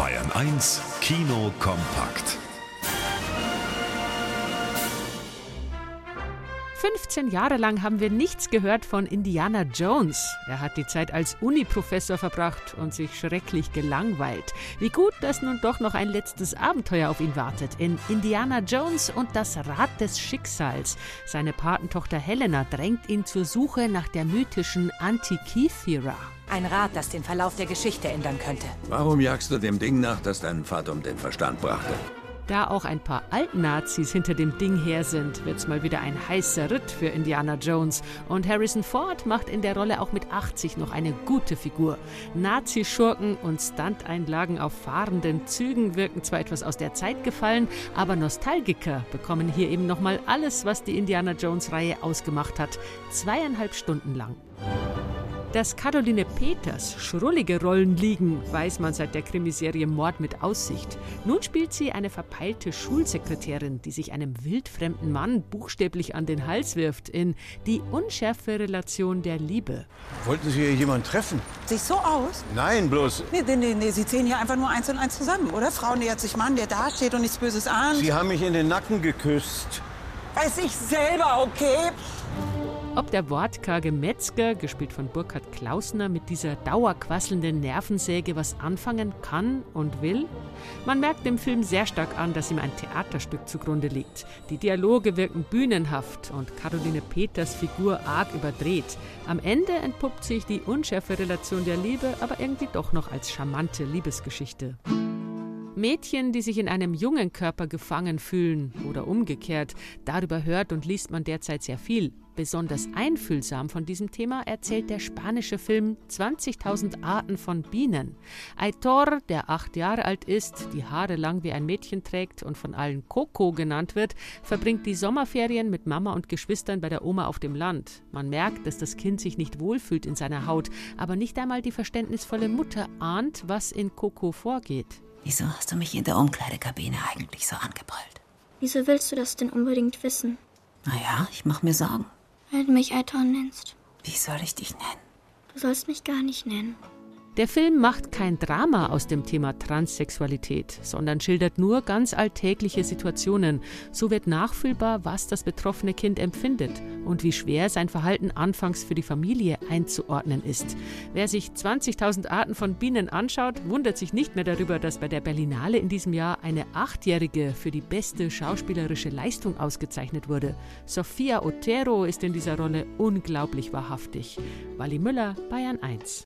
Bayern 1 Kino kompakt. 15 Jahre lang haben wir nichts gehört von Indiana Jones. Er hat die Zeit als Uniprofessor verbracht und sich schrecklich gelangweilt. Wie gut, dass nun doch noch ein letztes Abenteuer auf ihn wartet in Indiana Jones und das Rad des Schicksals. Seine Patentochter Helena drängt ihn zur Suche nach der mythischen Antikythera. Ein Rad, das den Verlauf der Geschichte ändern könnte. Warum jagst du dem Ding nach, das deinen Vater um den Verstand brachte? Da auch ein paar Altnazis hinter dem Ding her sind, wird's mal wieder ein heißer Ritt für Indiana Jones. Und Harrison Ford macht in der Rolle auch mit 80 noch eine gute Figur. Nazi-Schurken und Stunteinlagen auf fahrenden Zügen wirken zwar etwas aus der Zeit gefallen, aber Nostalgiker bekommen hier eben nochmal alles, was die Indiana Jones-Reihe ausgemacht hat. Zweieinhalb Stunden lang. Dass Caroline Peters schrullige Rollen liegen, weiß man seit der Krimiserie Mord mit Aussicht. Nun spielt sie eine verpeilte Schulsekretärin, die sich einem wildfremden Mann buchstäblich an den Hals wirft in Die unschärfe Relation der Liebe. Wollten Sie hier jemanden treffen? Sich so aus? Nein, bloß. Nee, nee, nee, nee, Sie zählen hier einfach nur eins und eins zusammen, oder? Frau nähert sich Mann, der da steht und nichts Böses ahnt. Sie haben mich in den Nacken geküsst. Weiß ich selber, okay? Ob der wortkarge Metzger, gespielt von Burkhard Klausner, mit dieser dauerquasselnden Nervensäge was anfangen kann und will? Man merkt dem Film sehr stark an, dass ihm ein Theaterstück zugrunde liegt. Die Dialoge wirken bühnenhaft und Caroline Peters Figur arg überdreht. Am Ende entpuppt sich die unschärfe Relation der Liebe aber irgendwie doch noch als charmante Liebesgeschichte. Mädchen, die sich in einem jungen Körper gefangen fühlen oder umgekehrt, darüber hört und liest man derzeit sehr viel. Besonders einfühlsam von diesem Thema erzählt der spanische Film 20.000 Arten von Bienen. Aitor, der acht Jahre alt ist, die Haare lang wie ein Mädchen trägt und von allen Coco genannt wird, verbringt die Sommerferien mit Mama und Geschwistern bei der Oma auf dem Land. Man merkt, dass das Kind sich nicht wohlfühlt in seiner Haut, aber nicht einmal die verständnisvolle Mutter ahnt, was in Coco vorgeht. Wieso hast du mich in der Umkleidekabine eigentlich so angebrüllt? Wieso willst du das denn unbedingt wissen? Naja, ich mach mir Sorgen. Weil du mich Aiton nennst. Wie soll ich dich nennen? Du sollst mich gar nicht nennen. Der Film macht kein Drama aus dem Thema Transsexualität, sondern schildert nur ganz alltägliche Situationen. So wird nachfühlbar, was das betroffene Kind empfindet und wie schwer sein Verhalten anfangs für die Familie einzuordnen ist. Wer sich 20.000 Arten von Bienen anschaut, wundert sich nicht mehr darüber, dass bei der Berlinale in diesem Jahr eine Achtjährige für die beste schauspielerische Leistung ausgezeichnet wurde. Sophia Otero ist in dieser Rolle unglaublich wahrhaftig. Wally Müller, Bayern 1.